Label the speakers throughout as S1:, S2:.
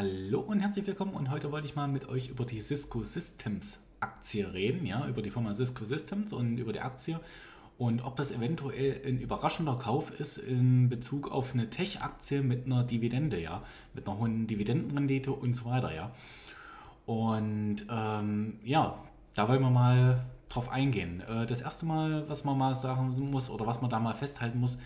S1: Hallo und herzlich willkommen und heute wollte ich mal mit euch über die Cisco Systems Aktie reden, ja, über die Firma Cisco Systems und über die Aktie und ob das eventuell ein überraschender Kauf ist in Bezug auf eine Tech-Aktie mit einer Dividende, ja, mit einer hohen Dividendenrendite und so weiter, ja. Und ähm, ja, da wollen wir mal drauf eingehen. Äh, das erste Mal, was man mal sagen muss oder was man da mal festhalten muss,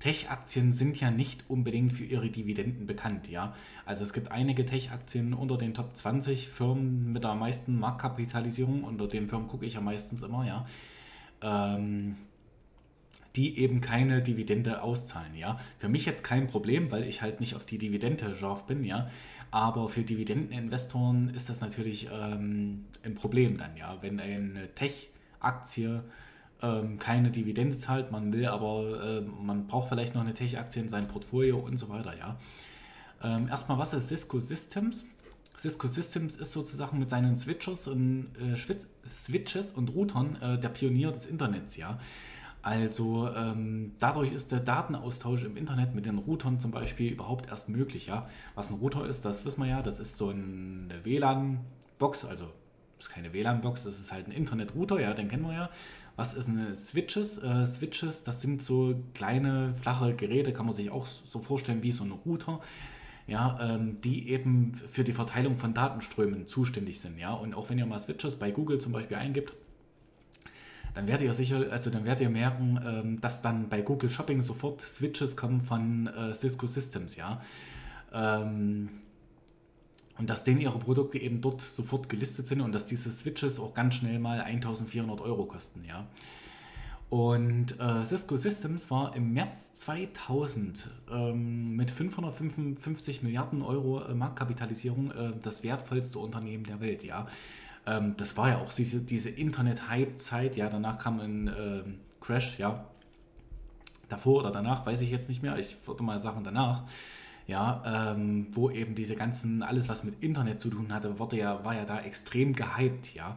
S1: Tech-Aktien sind ja nicht unbedingt für ihre Dividenden bekannt, ja. Also es gibt einige Tech-Aktien unter den Top 20 Firmen mit der meisten Marktkapitalisierung, unter den Firmen gucke ich ja meistens immer, ja. Ähm, die eben keine Dividende auszahlen, ja. Für mich jetzt kein Problem, weil ich halt nicht auf die Dividende scharf bin, ja. Aber für Dividendeninvestoren ist das natürlich ähm, ein Problem dann, ja. Wenn eine Tech-Aktie ähm, keine Dividende zahlt, man will aber, äh, man braucht vielleicht noch eine Tech-Aktie in seinem Portfolio und so weiter, ja. Ähm, erstmal, was ist Cisco Systems? Cisco Systems ist sozusagen mit seinen Switches und, äh, Switches und Routern äh, der Pionier des Internets, ja. Also ähm, dadurch ist der Datenaustausch im Internet mit den Routern zum Beispiel überhaupt erst möglich. Ja? Was ein Router ist, das wissen wir ja, das ist so eine WLAN-Box, also ist keine WLAN-Box, das ist halt ein Internet-Router, ja, den kennen wir ja. Was ist eine Switches? Äh, Switches, das sind so kleine, flache Geräte, kann man sich auch so vorstellen wie so ein Router, ja, ähm, die eben für die Verteilung von Datenströmen zuständig sind. Ja? Und auch wenn ihr mal Switches bei Google zum Beispiel eingibt, dann werdet ihr sicher, also dann werdet ihr merken, ähm, dass dann bei Google Shopping sofort Switches kommen von äh, Cisco Systems, ja. Ähm, und dass denen ihre Produkte eben dort sofort gelistet sind und dass diese Switches auch ganz schnell mal 1400 Euro kosten, ja. Und äh, Cisco Systems war im März 2000 ähm, mit 555 Milliarden Euro äh, Marktkapitalisierung äh, das wertvollste Unternehmen der Welt, ja. Ähm, das war ja auch diese, diese Internet-Hype-Zeit, ja, danach kam ein äh, Crash, ja. Davor oder danach, weiß ich jetzt nicht mehr, ich würde mal sagen danach ja, ähm, wo eben diese ganzen, alles was mit Internet zu tun hatte, wurde ja, war ja da extrem gehypt, ja.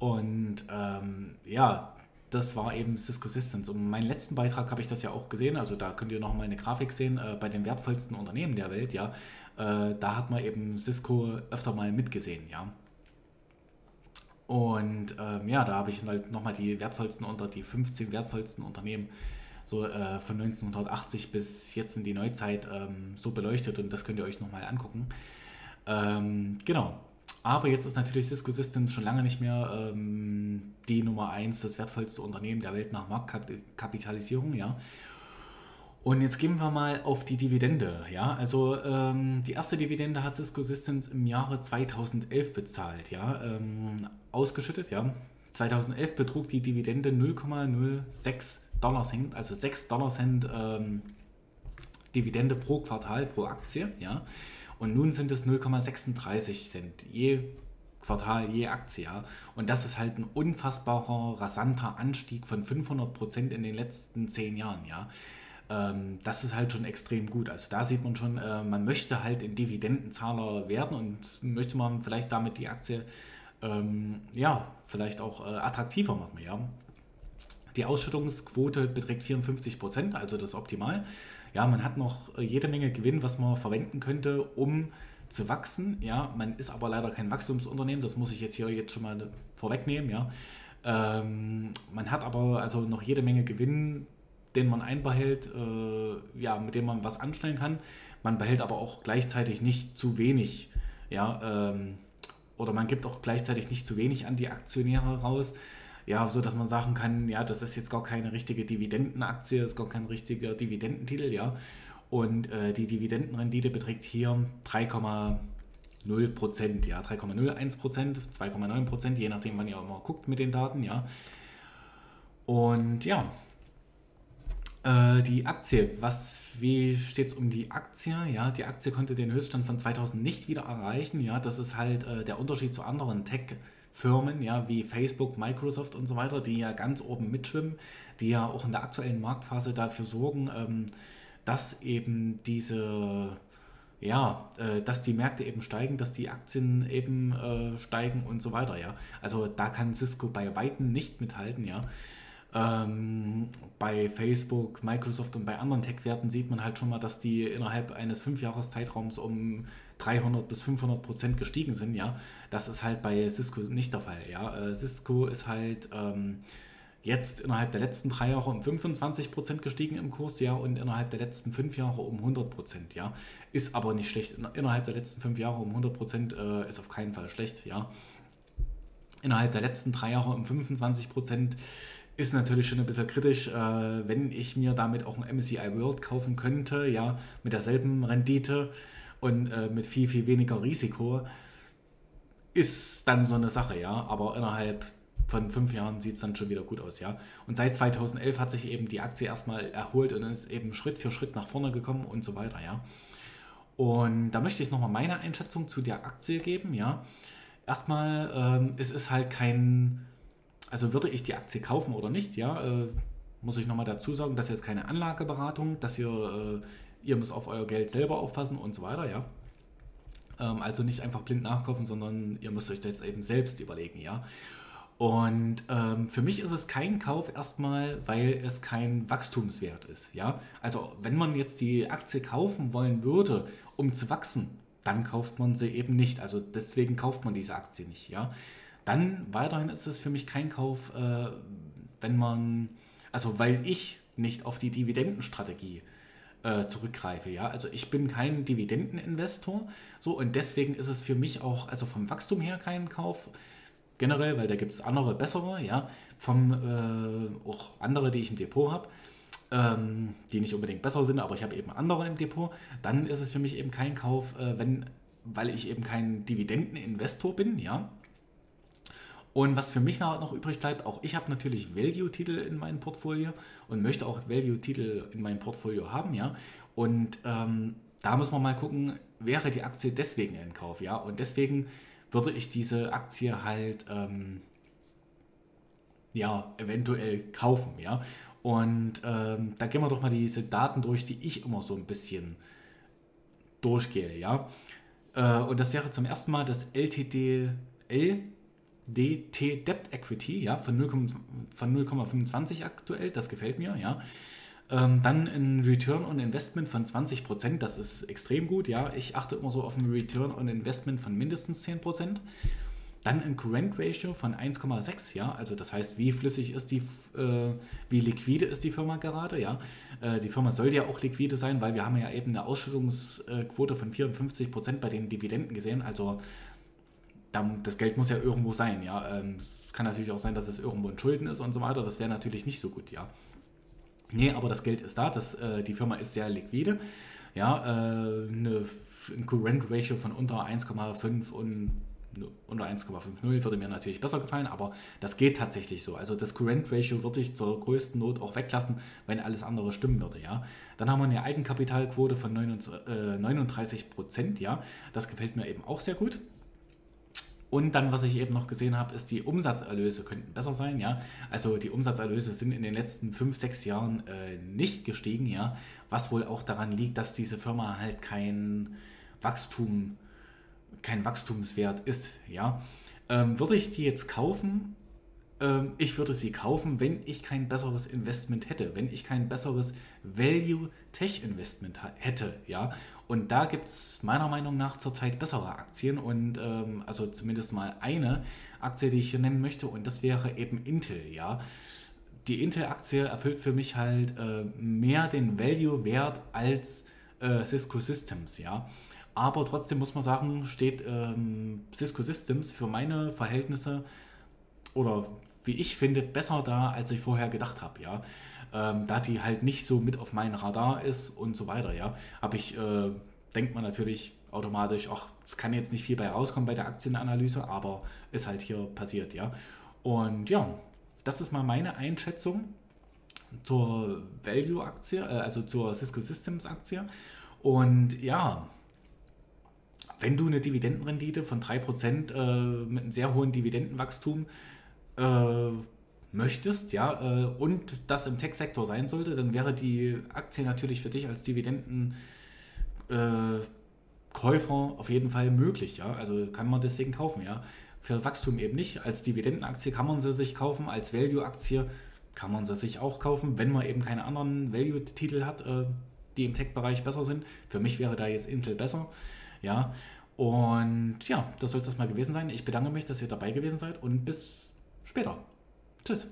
S1: Und ähm, ja, das war eben Cisco Systems. Und meinen letzten Beitrag habe ich das ja auch gesehen, also da könnt ihr nochmal eine Grafik sehen, äh, bei den wertvollsten Unternehmen der Welt, ja. Äh, da hat man eben Cisco öfter mal mitgesehen, ja. Und ähm, ja, da habe ich halt nochmal die wertvollsten unter die 15 wertvollsten Unternehmen so äh, von 1980 bis jetzt in die Neuzeit ähm, so beleuchtet und das könnt ihr euch nochmal angucken. Ähm, genau. Aber jetzt ist natürlich Cisco Systems schon lange nicht mehr ähm, die Nummer 1, das wertvollste Unternehmen der Welt nach Marktkapitalisierung, ja. Und jetzt gehen wir mal auf die Dividende. Ja, also ähm, die erste Dividende hat Cisco Systems im Jahre 2011 bezahlt. Ja, ähm, ausgeschüttet. Ja, 2011 betrug die Dividende 0,06 Dollar Cent, also 6 Dollar Cent ähm, Dividende pro Quartal, pro Aktie, ja. Und nun sind es 0,36 Cent je Quartal, je Aktie, ja. Und das ist halt ein unfassbarer, rasanter Anstieg von 500 Prozent in den letzten 10 Jahren, ja. Ähm, das ist halt schon extrem gut. Also da sieht man schon, äh, man möchte halt ein Dividendenzahler werden und möchte man vielleicht damit die Aktie, ähm, ja, vielleicht auch äh, attraktiver machen, ja. Die Ausschüttungsquote beträgt 54 Prozent, also das ist optimal. Ja, man hat noch äh, jede Menge Gewinn, was man verwenden könnte, um zu wachsen. Ja, man ist aber leider kein Wachstumsunternehmen, das muss ich jetzt hier jetzt schon mal vorwegnehmen. Ja, ähm, man hat aber also noch jede Menge Gewinn, den man einbehält, äh, ja, mit dem man was anstellen kann. Man behält aber auch gleichzeitig nicht zu wenig. Ja, ähm, oder man gibt auch gleichzeitig nicht zu wenig an die Aktionäre raus ja, so dass man sagen kann, ja, das ist jetzt gar keine richtige Dividendenaktie, ist gar kein richtiger Dividendentitel, ja. Und äh, die Dividendenrendite beträgt hier 3,0 Prozent, ja, 3,01 Prozent, 2,9 Prozent, je nachdem, wann ihr mal guckt mit den Daten, ja. Und ja, äh, die Aktie, was, wie steht es um die Aktie? Ja, die Aktie konnte den Höchststand von 2000 nicht wieder erreichen, ja, das ist halt äh, der Unterschied zu anderen Tech- Firmen, ja, wie Facebook, Microsoft und so weiter, die ja ganz oben mitschwimmen, die ja auch in der aktuellen Marktphase dafür sorgen, ähm, dass eben diese, ja, äh, dass die Märkte eben steigen, dass die Aktien eben äh, steigen und so weiter, ja. Also da kann Cisco bei Weitem nicht mithalten, ja. Ähm, bei Facebook, Microsoft und bei anderen Tech-Werten sieht man halt schon mal, dass die innerhalb eines Fünfjahreszeitraums um 300 bis 500 Prozent gestiegen sind, ja. Das ist halt bei Cisco nicht der Fall, ja. Äh, Cisco ist halt ähm, jetzt innerhalb der letzten drei Jahre um 25 Prozent gestiegen im Kurs, ja, und innerhalb der letzten fünf Jahre um 100 Prozent, ja. Ist aber nicht schlecht. Innerhalb der letzten fünf Jahre um 100 Prozent äh, ist auf keinen Fall schlecht, ja. Innerhalb der letzten drei Jahre um 25 Prozent ist natürlich schon ein bisschen kritisch, äh, wenn ich mir damit auch ein MSCI World kaufen könnte, ja, mit derselben Rendite und äh, mit viel, viel weniger Risiko, ist dann so eine Sache, ja. Aber innerhalb von fünf Jahren sieht es dann schon wieder gut aus, ja. Und seit 2011 hat sich eben die Aktie erstmal erholt und ist eben Schritt für Schritt nach vorne gekommen und so weiter, ja. Und da möchte ich nochmal meine Einschätzung zu der Aktie geben, ja. Erstmal, ähm, es ist halt kein also würde ich die Aktie kaufen oder nicht, ja, äh, muss ich nochmal dazu sagen, das ist jetzt keine Anlageberatung, dass ihr, äh, ihr müsst auf euer Geld selber aufpassen und so weiter, ja. Ähm, also nicht einfach blind nachkaufen, sondern ihr müsst euch das eben selbst überlegen, ja. Und ähm, für mich ist es kein Kauf erstmal, weil es kein Wachstumswert ist, ja. Also wenn man jetzt die Aktie kaufen wollen würde, um zu wachsen, dann kauft man sie eben nicht. Also deswegen kauft man diese Aktie nicht, ja. Dann weiterhin ist es für mich kein Kauf, äh, wenn man, also weil ich nicht auf die Dividendenstrategie äh, zurückgreife. Ja? Also ich bin kein Dividendeninvestor so und deswegen ist es für mich auch, also vom Wachstum her kein Kauf. Generell, weil da gibt es andere, bessere, ja, vom äh, auch andere, die ich im Depot habe, ähm, die nicht unbedingt besser sind, aber ich habe eben andere im Depot, dann ist es für mich eben kein Kauf, äh, wenn, weil ich eben kein Dividendeninvestor bin, ja, und was für mich noch übrig bleibt, auch ich habe natürlich Value-Titel in meinem Portfolio und möchte auch Value-Titel in meinem Portfolio haben, ja. Und ähm, da muss man mal gucken, wäre die Aktie deswegen in Kauf, ja. Und deswegen würde ich diese Aktie halt ähm, ja eventuell kaufen, ja. Und ähm, da gehen wir doch mal diese Daten durch, die ich immer so ein bisschen durchgehe, ja. Äh, und das wäre zum ersten Mal das LTDL DT Debt Equity, ja, von 0,25 aktuell, das gefällt mir, ja. Ähm, dann ein Return on Investment von 20%, das ist extrem gut, ja. Ich achte immer so auf ein Return on Investment von mindestens 10%. Dann ein Current Ratio von 1,6, ja, also das heißt, wie flüssig ist die, äh, wie liquide ist die Firma gerade, ja. Äh, die Firma soll ja auch liquide sein, weil wir haben ja eben eine Ausschüttungsquote von 54% bei den Dividenden gesehen, also das Geld muss ja irgendwo sein, ja. Ähm, es kann natürlich auch sein, dass es irgendwo in Schulden ist und so weiter. Das wäre natürlich nicht so gut, ja. Nee, aber das Geld ist da, das, äh, die Firma ist sehr liquide. Ja, äh, eine, ein Current Ratio von unter 1,5 und unter 1,50 würde mir natürlich besser gefallen, aber das geht tatsächlich so. Also das Current Ratio würde ich zur größten Not auch weglassen, wenn alles andere stimmen würde, ja. Dann haben wir eine Eigenkapitalquote von 39 äh, Prozent, ja. Das gefällt mir eben auch sehr gut. Und dann, was ich eben noch gesehen habe, ist, die Umsatzerlöse könnten besser sein, ja. Also die Umsatzerlöse sind in den letzten fünf, sechs Jahren äh, nicht gestiegen, ja. Was wohl auch daran liegt, dass diese Firma halt kein Wachstum, kein Wachstumswert ist, ja. Ähm, würde ich die jetzt kaufen? Ähm, ich würde sie kaufen, wenn ich kein besseres Investment hätte, wenn ich kein besseres Value-Tech-Investment hätte, ja. Und da gibt es meiner Meinung nach zurzeit bessere Aktien und ähm, also zumindest mal eine Aktie, die ich hier nennen möchte und das wäre eben Intel, ja. Die Intel-Aktie erfüllt für mich halt äh, mehr den Value-Wert als äh, Cisco Systems, ja. Aber trotzdem muss man sagen, steht ähm, Cisco Systems für meine Verhältnisse oder wie ich finde, besser da, als ich vorher gedacht habe, ja ähm, da die halt nicht so mit auf meinem Radar ist und so weiter, ja, habe ich, äh, denkt man natürlich automatisch, ach, es kann jetzt nicht viel bei rauskommen bei der Aktienanalyse, aber ist halt hier passiert, ja. Und ja, das ist mal meine Einschätzung zur Value-Aktie, äh, also zur Cisco Systems-Aktie. Und ja, wenn du eine Dividendenrendite von 3% äh, mit einem sehr hohen Dividendenwachstum äh, möchtest, ja, äh, und das im Tech-Sektor sein sollte, dann wäre die Aktie natürlich für dich als Dividendenkäufer äh, auf jeden Fall möglich, ja. Also kann man deswegen kaufen, ja. Für Wachstum eben nicht. Als Dividendenaktie kann man sie sich kaufen, als Value-Aktie kann man sie sich auch kaufen, wenn man eben keine anderen Value-Titel hat, äh, die im Tech-Bereich besser sind. Für mich wäre da jetzt Intel besser. Ja, und ja, das soll es erstmal gewesen sein. Ich bedanke mich, dass ihr dabei gewesen seid und bis später. Tschüss.